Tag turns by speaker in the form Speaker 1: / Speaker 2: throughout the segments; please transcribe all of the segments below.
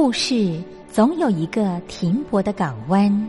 Speaker 1: 故事总有一个停泊的港湾。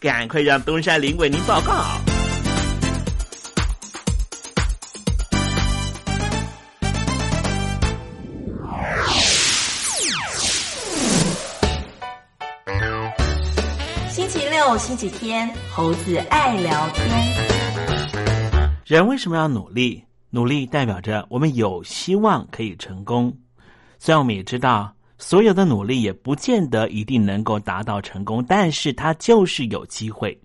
Speaker 2: 赶快让东山林为您报告。
Speaker 3: 星期六、星期天，猴子爱聊天。
Speaker 2: 人为什么要努力？努力代表着我们有希望可以成功。虽然我们也知道，所有的努力也不见得一定能够达到成功，但是它就是有机会。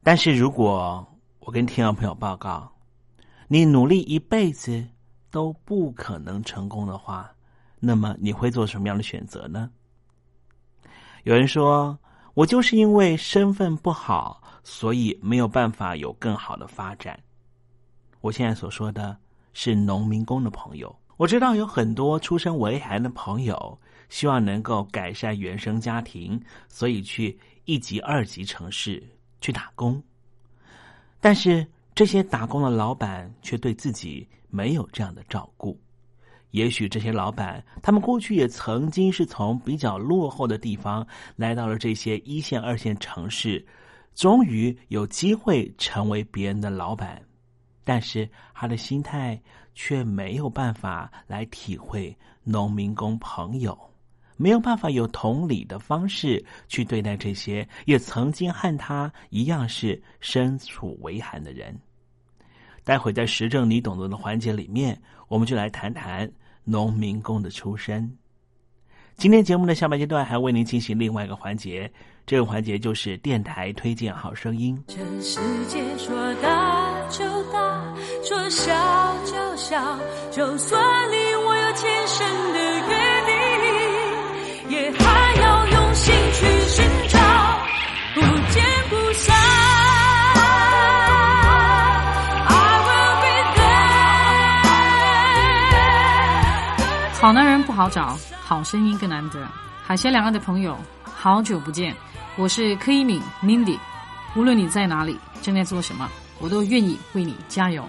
Speaker 2: 但是如果我跟听众朋友报告，你努力一辈子都不可能成功的话，那么你会做什么样的选择呢？有人说，我就是因为身份不好，所以没有办法有更好的发展。我现在所说的是农民工的朋友。我知道有很多出身为寒的朋友，希望能够改善原生家庭，所以去一级、二级城市去打工。但是这些打工的老板却对自己没有这样的照顾。也许这些老板，他们过去也曾经是从比较落后的地方来到了这些一线、二线城市，终于有机会成为别人的老板。但是他的心态却没有办法来体会农民工朋友，没有办法有同理的方式去对待这些也曾经和他一样是身处为寒的人。待会在时政你懂得的环节里面，我们就来谈谈农民工的出身。今天节目的下半阶段还为您进行另外一个环节，这个环节就是电台推荐好声音。
Speaker 4: 这世界说大就大，说笑就笑，就算离我有千山的约定，也还要用心去寻找，不见不散。
Speaker 5: 好男人不好找，好声音更难得。海峡两岸的朋友，好久不见，我是柯一敏 Mindy。无论你在哪里，正在做什么，我都愿意为你加油。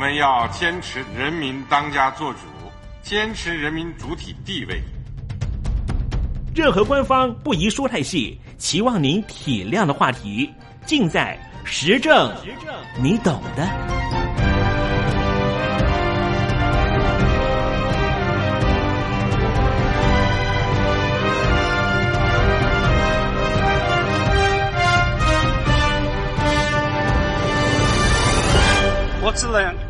Speaker 6: 我们要坚持人民当家作主，坚持人民主体地位。
Speaker 2: 任何官方不宜说太细，期望您体谅的话题，尽在实政，实政，你懂的。What's the land?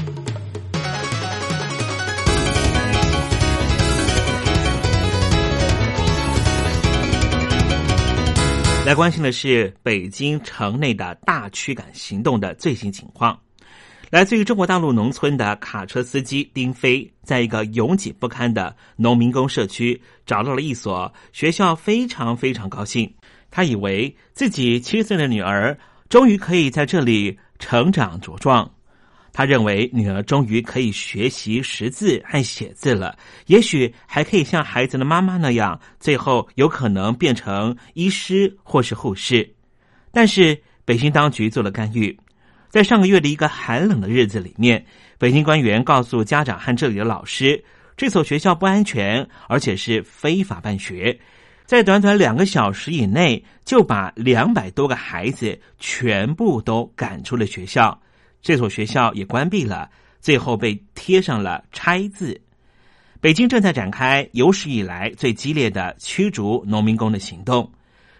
Speaker 2: 来关心的是北京城内的大驱赶行动的最新情况。来自于中国大陆农村的卡车司机丁飞，在一个拥挤不堪的农民工社区找到了一所学校，非常非常高兴。他以为自己七岁的女儿终于可以在这里成长茁壮。他认为女儿终于可以学习识字和写字了，也许还可以像孩子的妈妈那样，最后有可能变成医师或是护士。但是北京当局做了干预。在上个月的一个寒冷的日子里面，北京官员告诉家长和这里的老师，这所学校不安全，而且是非法办学。在短短两个小时以内，就把两百多个孩子全部都赶出了学校。这所学校也关闭了，最后被贴上了拆字。北京正在展开有史以来最激烈的驱逐农民工的行动。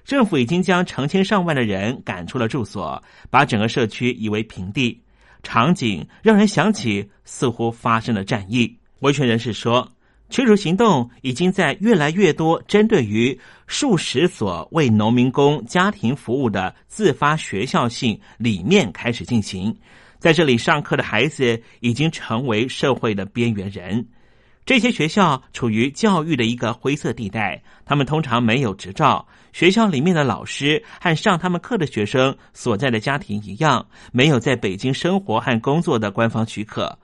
Speaker 2: 政府已经将成千上万的人赶出了住所，把整个社区夷为平地，场景让人想起似乎发生了战役。维权人士说，驱逐行动已经在越来越多针对于数十所为农民工家庭服务的自发学校性里面开始进行，在这里上课的孩子已经成为社会的边缘人。这些学校处于教育的一个灰色地带，他们通常没有执照。学校里面的老师和上他们课的学生所在的家庭一样，没有在北京生活和工作的官方许可。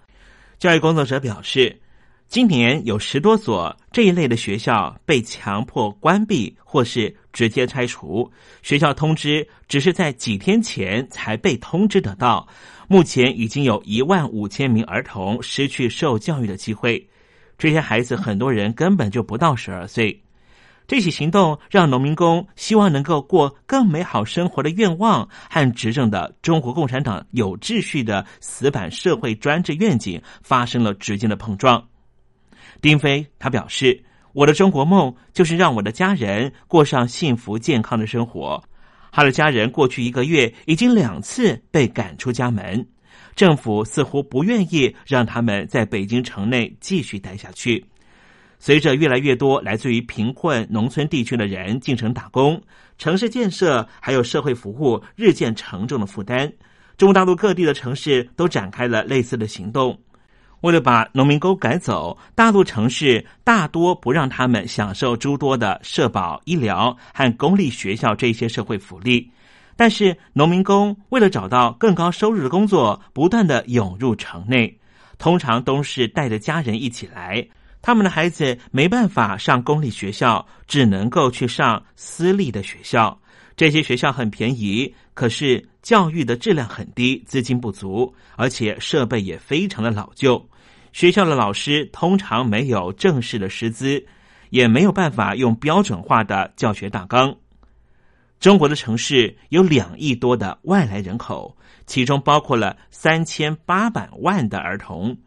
Speaker 2: 教育工作者表示，今年有十多所这一类的学校被强迫关闭或是直接拆除。学校通知只是在几天前才被通知得到。目前已经有一万五千名儿童失去受教育的机会。这些孩子很多人根本就不到十二岁。这起行动让农民工希望能够过更美好生活的愿望和执政的中国共产党有秩序的死板社会专制愿景发生了直接的碰撞。丁飞他表示：“我的中国梦就是让我的家人过上幸福健康的生活。”他的家人过去一个月已经两次被赶出家门。政府似乎不愿意让他们在北京城内继续待下去。随着越来越多来自于贫困农村地区的人进城打工，城市建设还有社会服务日渐沉重的负担，中国大陆各地的城市都展开了类似的行动。为了把农民工赶走，大陆城市大多不让他们享受诸多的社保、医疗和公立学校这些社会福利。但是，农民工为了找到更高收入的工作，不断的涌入城内，通常都是带着家人一起来。他们的孩子没办法上公立学校，只能够去上私立的学校。这些学校很便宜，可是教育的质量很低，资金不足，而且设备也非常的老旧。学校的老师通常没有正式的师资，也没有办法用标准化的教学大纲。中国的城市有两亿多的外来人口，其中包括了三千八百万的儿童。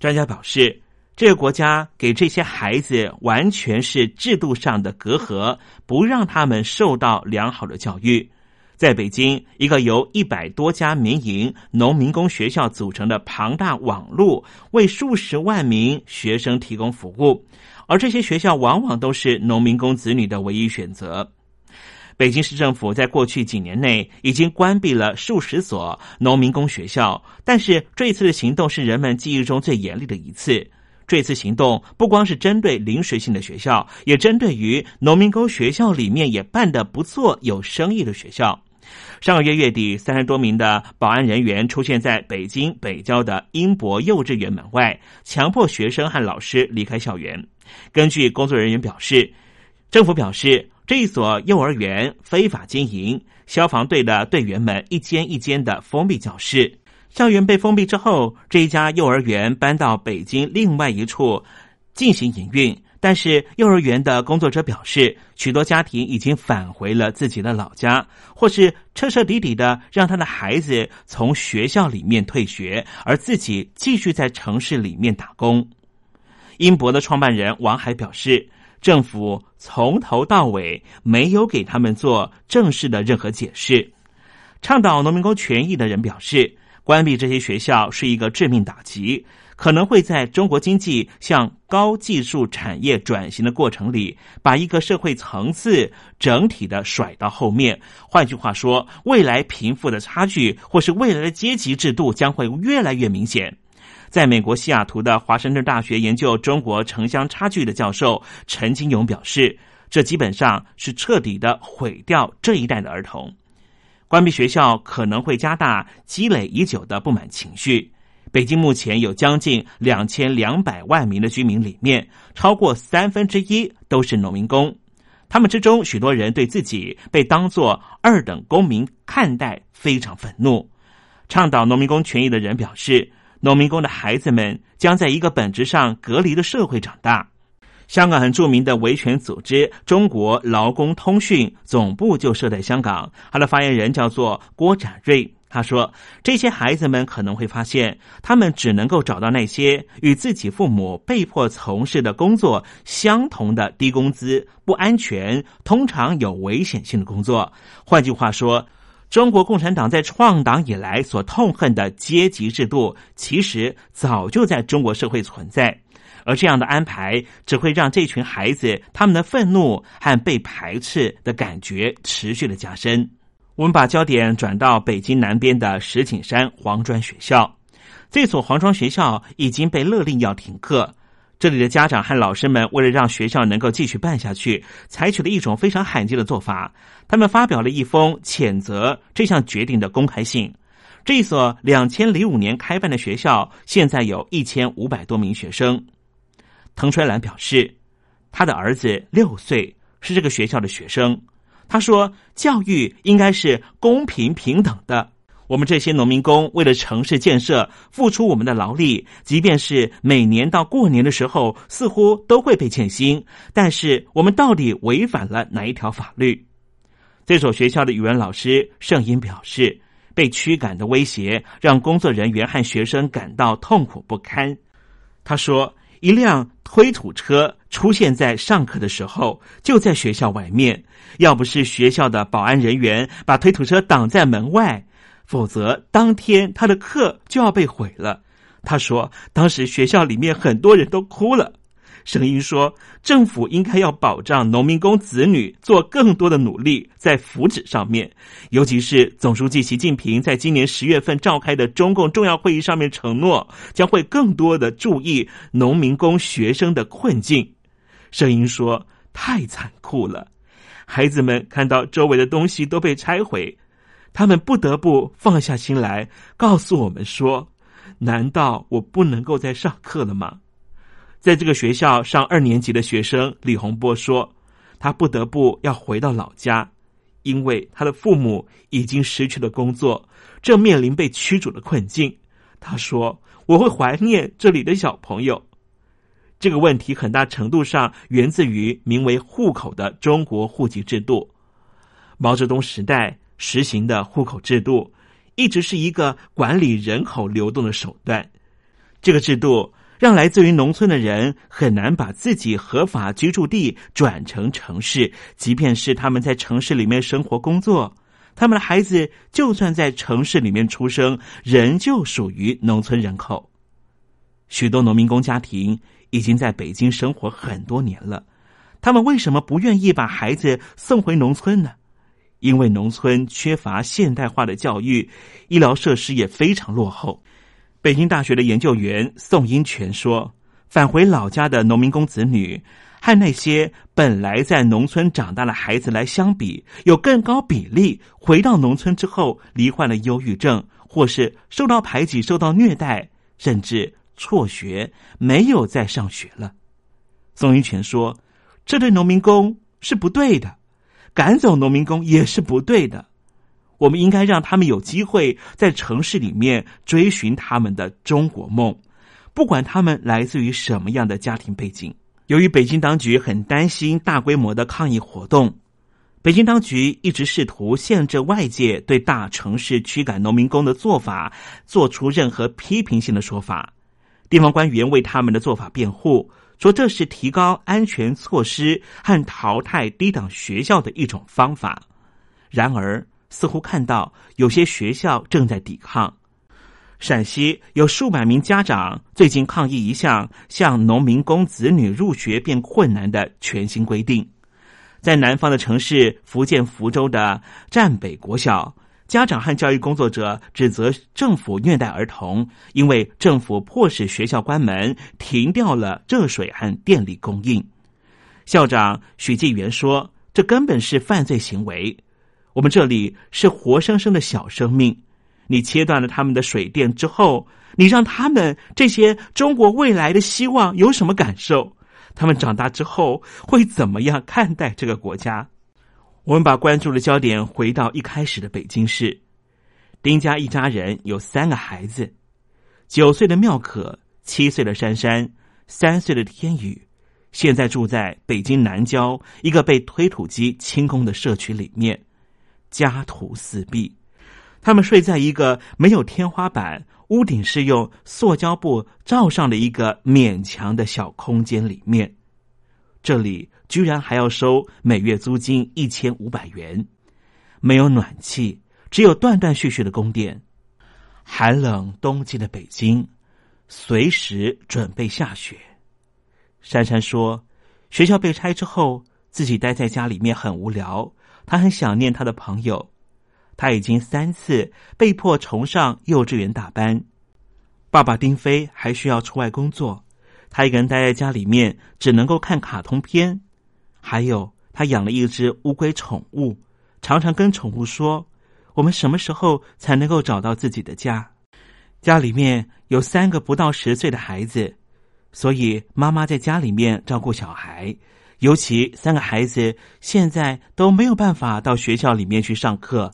Speaker 2: 专家表示，这个国家给这些孩子完全是制度上的隔阂，不让他们受到良好的教育。在北京，一个由一百多家民营农民工学校组成的庞大网络，为数十万名学生提供服务，而这些学校往往都是农民工子女的唯一选择。北京市政府在过去几年内已经关闭了数十所农民工学校，但是这一次的行动是人们记忆中最严厉的一次。这次行动不光是针对临时性的学校，也针对于农民工学校里面也办得不错、有生意的学校。上个月月底，三十多名的保安人员出现在北京北郊的英博幼稚园门外，强迫学生和老师离开校园。根据工作人员表示，政府表示。这一所幼儿园非法经营，消防队的队员们一间一间的封闭教室。校园被封闭之后，这一家幼儿园搬到北京另外一处进行营运。但是幼儿园的工作者表示，许多家庭已经返回了自己的老家，或是彻彻底底的让他的孩子从学校里面退学，而自己继续在城市里面打工。英博的创办人王海表示，政府从头到尾没有给他们做正式的任何解释。倡导农民工权益的人表示，关闭这些学校是一个致命打击，可能会在中国经济向高技术产业转型的过程里，把一个社会层次整体的甩到后面。换句话说，未来贫富的差距或是未来的阶级制度将会越来越明显。在美国西雅图的华盛顿大学研究中国城乡差距的教授陈金勇表示，这基本上是彻底的毁掉这一代的儿童。关闭学校可能会加大积累已久的不满情绪。北京目前有将近两千两百万名的居民，里面超过三分之一都是农民工。他们之中，许多人对自己被当作二等公民看待非常愤怒。倡导农民工权益的人表示。农民工的孩子们将在一个本质上隔离的社会长大。香港很著名的维权组织中国劳工通讯总部就设在香港，他的发言人叫做郭展瑞。他说：“这些孩子们可能会发现，他们只能够找到那些与自己父母被迫从事的工作相同的低工资、不安全、通常有危险性的工作。换句话说。”中国共产党在创党以来所痛恨的阶级制度，其实早就在中国社会存在，而这样的安排只会让这群孩子他们的愤怒和被排斥的感觉持续的加深。我们把焦点转到北京南边的石景山黄庄学校，这所黄庄学校已经被勒令要停课。这里的家长和老师们为了让学校能够继续办下去，采取了一种非常罕见的做法。他们发表了一封谴责这项决定的公开信。这所两千零五年开办的学校，现在有一千五百多名学生。滕春兰表示，他的儿子六岁，是这个学校的学生。他说：“教育应该是公平平等的。”我们这些农民工为了城市建设付出我们的劳力，即便是每年到过年的时候，似乎都会被欠薪。但是我们到底违反了哪一条法律？这所学校的语文老师盛英表示，被驱赶的威胁让工作人员和学生感到痛苦不堪。他说：“一辆推土车出现在上课的时候，就在学校外面。要不是学校的保安人员把推土车挡在门外。”否则，当天他的课就要被毁了。他说，当时学校里面很多人都哭了。声音说，政府应该要保障农民工子女做更多的努力，在福祉上面。尤其是总书记习近平在今年十月份召开的中共重要会议上面承诺，将会更多的注意农民工学生的困境。声音说，太残酷了，孩子们看到周围的东西都被拆毁。他们不得不放下心来，告诉我们说：“难道我不能够再上课了吗？”在这个学校上二年级的学生李洪波说：“他不得不要回到老家，因为他的父母已经失去了工作，正面临被驱逐的困境。”他说：“我会怀念这里的小朋友。”这个问题很大程度上源自于名为“户口”的中国户籍制度。毛泽东时代。实行的户口制度一直是一个管理人口流动的手段。这个制度让来自于农村的人很难把自己合法居住地转成城市，即便是他们在城市里面生活工作，他们的孩子就算在城市里面出生，仍旧属于农村人口。许多农民工家庭已经在北京生活很多年了，他们为什么不愿意把孩子送回农村呢？因为农村缺乏现代化的教育，医疗设施也非常落后。北京大学的研究员宋英全说：“返回老家的农民工子女，和那些本来在农村长大的孩子来相比，有更高比例回到农村之后罹患了忧郁症，或是受到排挤、受到虐待，甚至辍学，没有再上学了。”宋英全说：“这对农民工是不对的。”赶走农民工也是不对的，我们应该让他们有机会在城市里面追寻他们的中国梦，不管他们来自于什么样的家庭背景。由于北京当局很担心大规模的抗议活动，北京当局一直试图限制外界对大城市驱赶农民工的做法做出任何批评性的说法。地方官员为他们的做法辩护，说这是提高安全措施和淘汰低档学校的一种方法。然而，似乎看到有些学校正在抵抗。陕西有数百名家长最近抗议一项向农民工子女入学变困难的全新规定。在南方的城市福建福州的占北国小，家长和教育工作者指责政府虐待儿童，因为政府迫使学校关门，停掉了热水和电力供应。校长许继元说：“这根本是犯罪行为。我们这里是活生生的小生命。”你切断了他们的水电之后，你让他们这些中国未来的希望有什么感受？他们长大之后会怎么样看待这个国家？我们把关注的焦点回到一开始的北京市，丁家一家人有三个孩子：九岁的妙可，七岁的珊珊，三岁的天宇。现在住在北京南郊一个被推土机清空的社区里面，家徒四壁。他们睡在一个没有天花板、屋顶是用塑胶布罩上的一个勉强的小空间里面，这里居然还要收每月租金一千五百元，没有暖气，只有断断续续的供电。寒冷冬季的北京，随时准备下雪。珊珊说：“学校被拆之后，自己待在家里面很无聊，他很想念他的朋友。”他已经三次被迫重上幼稚园大班，爸爸丁飞还需要出外工作，他一个人待在家里面，只能够看卡通片。还有，他养了一只乌龟宠物，常常跟宠物说：“我们什么时候才能够找到自己的家？”家里面有三个不到十岁的孩子，所以妈妈在家里面照顾小孩，尤其三个孩子现在都没有办法到学校里面去上课。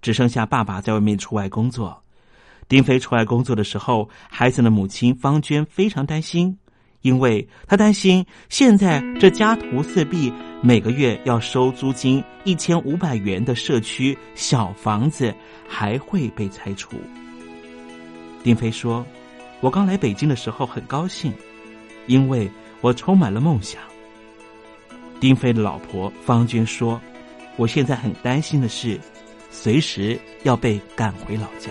Speaker 2: 只剩下爸爸在外面出外工作。丁飞出外工作的时候，孩子的母亲方娟非常担心，因为她担心现在这家徒四壁、每个月要收租金一千五百元的社区小房子还会被拆除。丁飞说：“我刚来北京的时候很高兴，因为我充满了梦想。”丁飞的老婆方娟说：“我现在很担心的是。”随时要被赶回老家。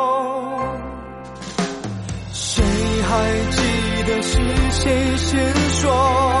Speaker 7: 还记得是谁先说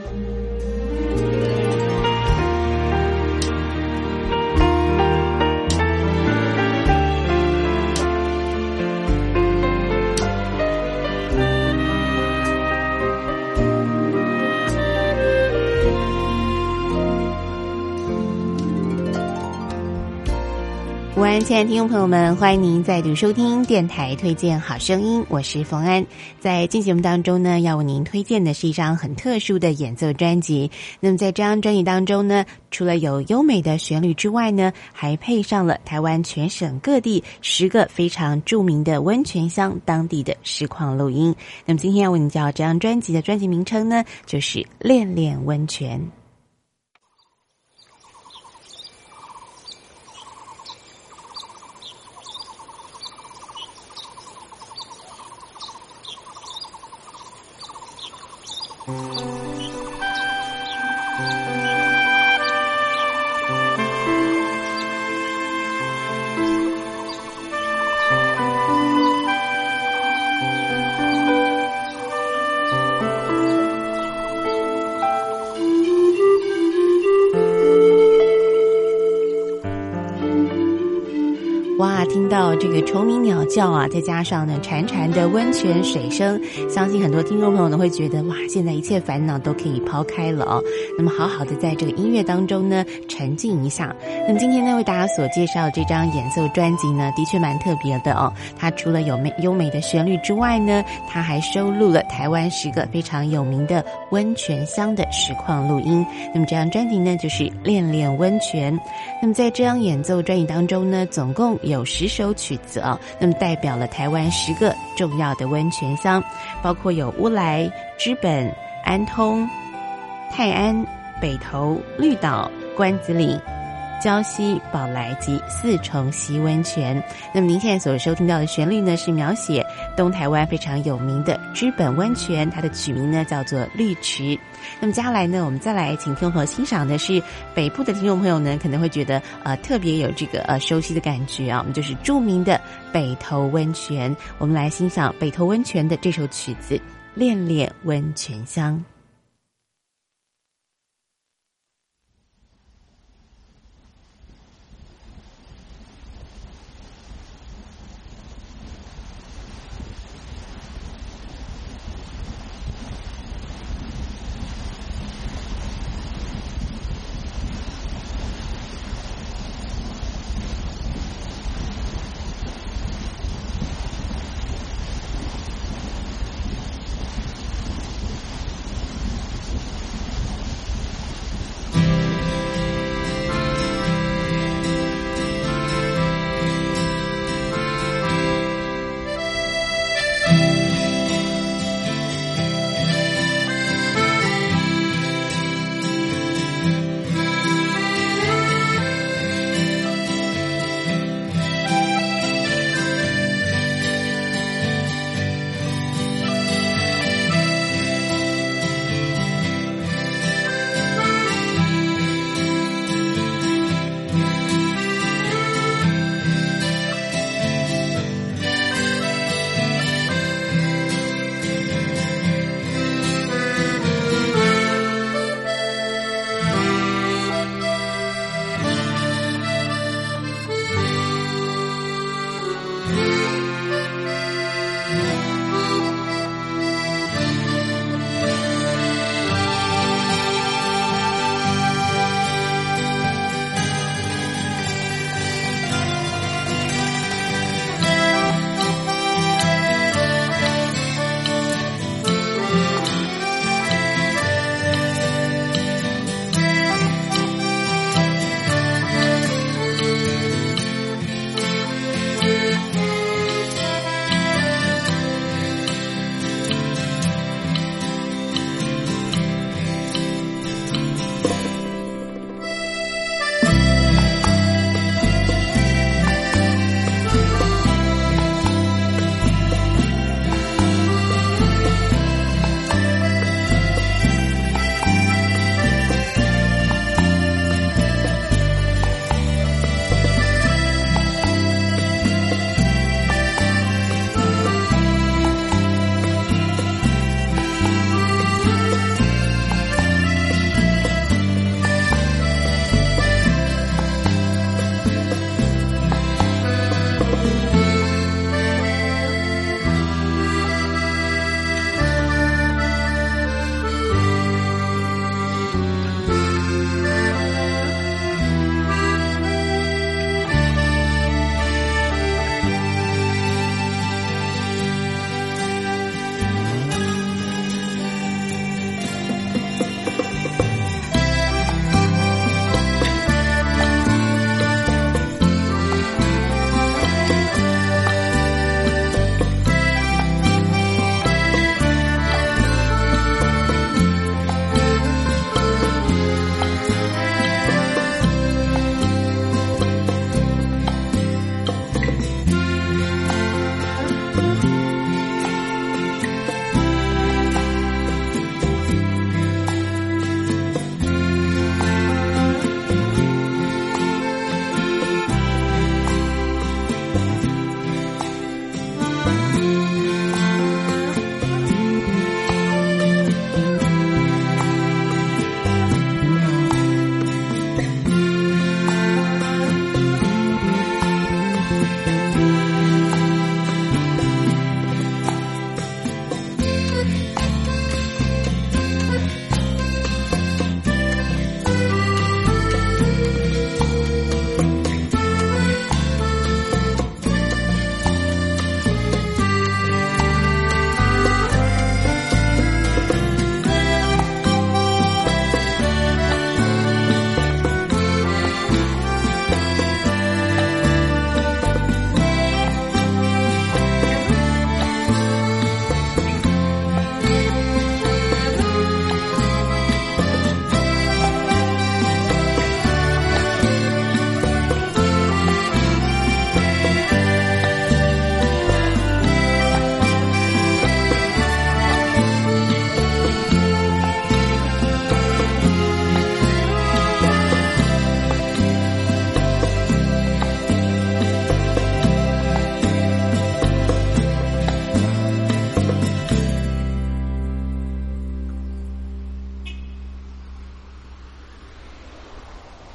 Speaker 8: 午安，亲爱的听众朋友们，欢迎您再度收听电台推荐好声音，我是冯安。在进节目当中呢，要为您推荐的是一张很特殊的演奏专辑。那么在这张专辑当中呢，除了有优美的旋律之外呢，还配上了台湾全省各地十个非常著名的温泉乡当地的实况录音。那么今天要为您介绍这张专辑的专辑名称呢，就是《恋恋温泉》。Oh. 哇，听到这个虫鸣鸟叫啊，再加上呢潺潺的温泉水声，相信很多听众朋友呢会觉得哇，现在一切烦恼都可以抛开了哦。那么好好的在这个音乐当中呢沉浸一下。那么今天呢为大家所介绍这张演奏专辑呢，的确蛮特别的哦。它除了有美优美的旋律之外呢，它还收录了台湾十个非常有名的温泉乡的实况录音。那么这张专辑呢就是《恋恋温泉》。那么在这张演奏专辑当中呢，总共有十首曲子啊，那么代表了台湾十个重要的温泉乡，包括有乌来、知本、安通、泰安、北投、绿岛、关子岭。礁溪、宝来及四重溪温泉。那么您现在所收听到的旋律呢，是描写东台湾非常有名的知本温泉，它的曲名呢叫做绿池。那么接下来呢，我们再来请听众朋友欣赏的是北部的听众朋友呢，可能会觉得呃特别有这个呃熟悉的感觉啊，我们就是著名的北投温泉。我们来欣赏北投温泉的这首曲子《恋恋温泉乡》。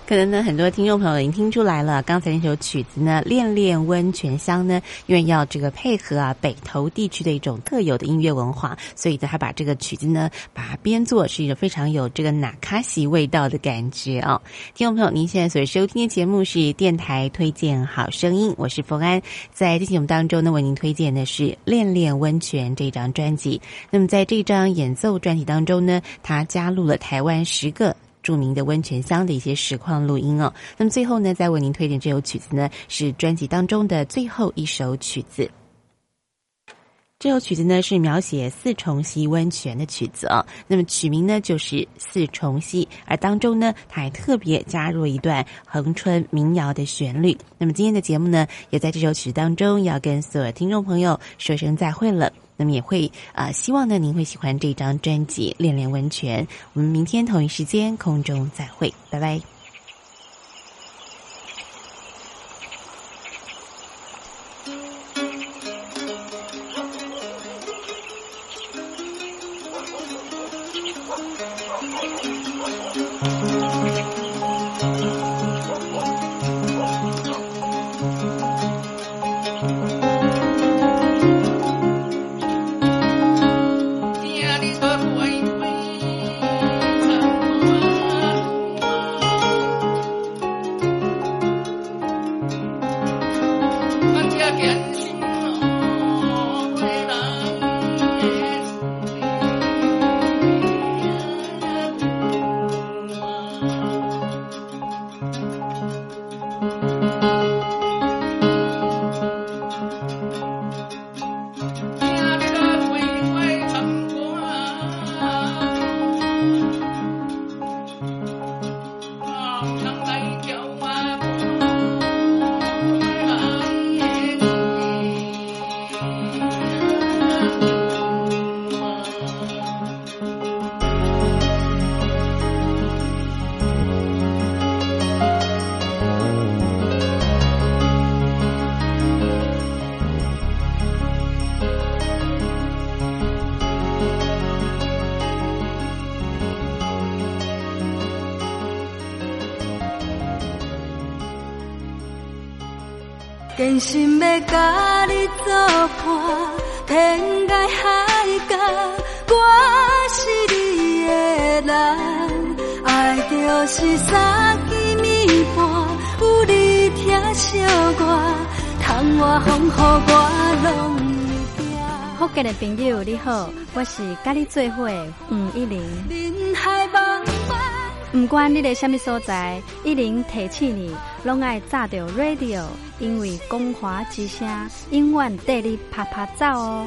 Speaker 8: 可能呢，很多听众朋友已经听出来了，刚才那首曲子呢，《恋恋温泉乡》呢，因为要这个配合啊北投地区的一种特有的音乐文化，所以呢，他把这个曲子呢，把它编作是一个非常有这个纳卡西味道的感觉啊。听众朋友，您现在所收听的节目是电台推荐好声音，我是冯安，在这节目当中呢，为您推荐的是《恋恋温泉》这张专辑。那么在这张演奏专辑当中呢，他加入了台湾十个。著名的温泉乡的一些实况录音哦。那么最后呢，再为您推荐这首曲子呢，是专辑当中的最后一首曲子。这首曲子呢是描写四重溪温泉的曲子哦。那么曲名呢就是四重溪，而当中呢，它还特别加入一段恒春民谣的旋律。那么今天的节目呢，也在这首曲子当中要跟所有听众朋友说声再会了。那么也会啊，希望呢您会喜欢这张专辑《恋恋温泉》。我们明天同一时间空中再会，拜拜。
Speaker 4: 真三更暝半，有你疼惜我，窗外风雨我拢会。
Speaker 9: 福建的朋友你好，我是甲你做伙吴一玲。不管你在什么所在，一玲提起你，拢爱炸着 radio。因为光华之声永远带你啪啪走哦。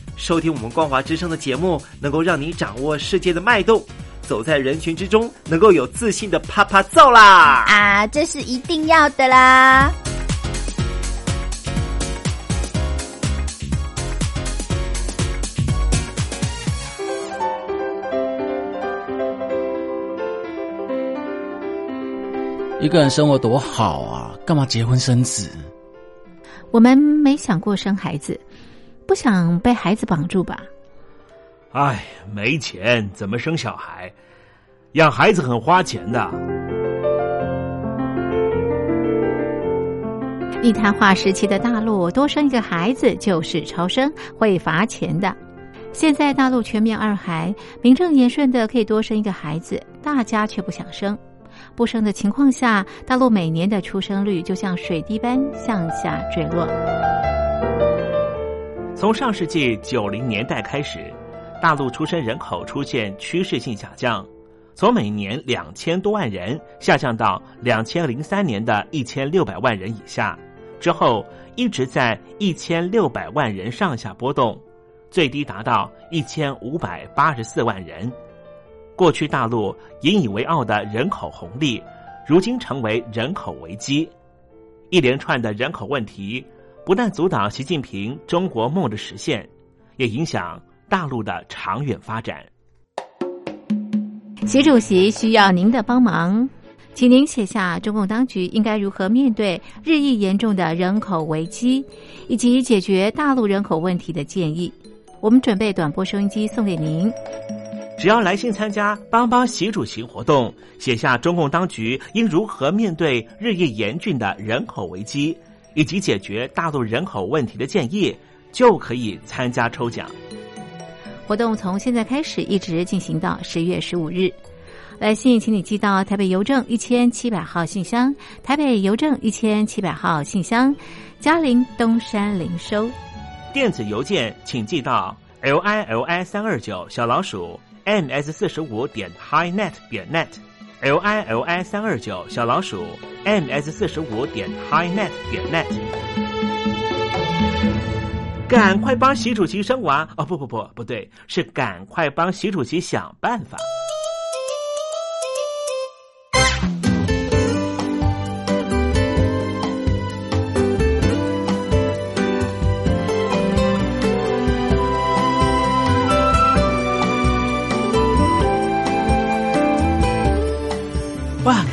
Speaker 2: 收听我们光华之声的节目，能够让你掌握世界的脉动，走在人群之中，能够有自信的啪啪揍啦！
Speaker 10: 啊，这是一定要的啦！
Speaker 11: 一个人生活多好啊，干嘛结婚生子？
Speaker 12: 我们没想过生孩子。不想被孩子绑住吧？
Speaker 13: 哎，没钱怎么生小孩？养孩子很花钱的。
Speaker 12: 一谈话时期的大陆，多生一个孩子就是超生，会罚钱的。现在大陆全面二孩，名正言顺的可以多生一个孩子，大家却不想生。不生的情况下，大陆每年的出生率就像水滴般向下坠落。
Speaker 2: 从上世纪九零年代开始，大陆出生人口出现趋势性下降，从每年两千多万人下降到两千零三年的一千六百万人以下，之后一直在一千六百万人上下波动，最低达到一千五百八十四万人。过去大陆引以为傲的人口红利，如今成为人口危机，一连串的人口问题。不但阻挡习近平中国梦的实现，也影响大陆的长远发展。
Speaker 12: 习主席需要您的帮忙，请您写下中共当局应该如何面对日益严重的人口危机，以及解决大陆人口问题的建议。我们准备短波收音机送给您。
Speaker 2: 只要来信参加帮帮习主席活动，写下中共当局应如何面对日益严峻的人口危机。以及解决大陆人口问题的建议，就可以参加抽奖。
Speaker 12: 活动从现在开始一直进行到十月十五日。来信请你寄到台北邮政一千七百号信箱，台北邮政一千七百号信箱，嘉陵东山零收。
Speaker 2: 电子邮件请寄到 l i l i 三二九小老鼠 m s 四十五点 highnet 点 net。L i l i 三二九小老鼠 m s 四十五点 highnet 点 net，赶快帮习主席生娃哦！不不不，不对，是赶快帮习主席想办法。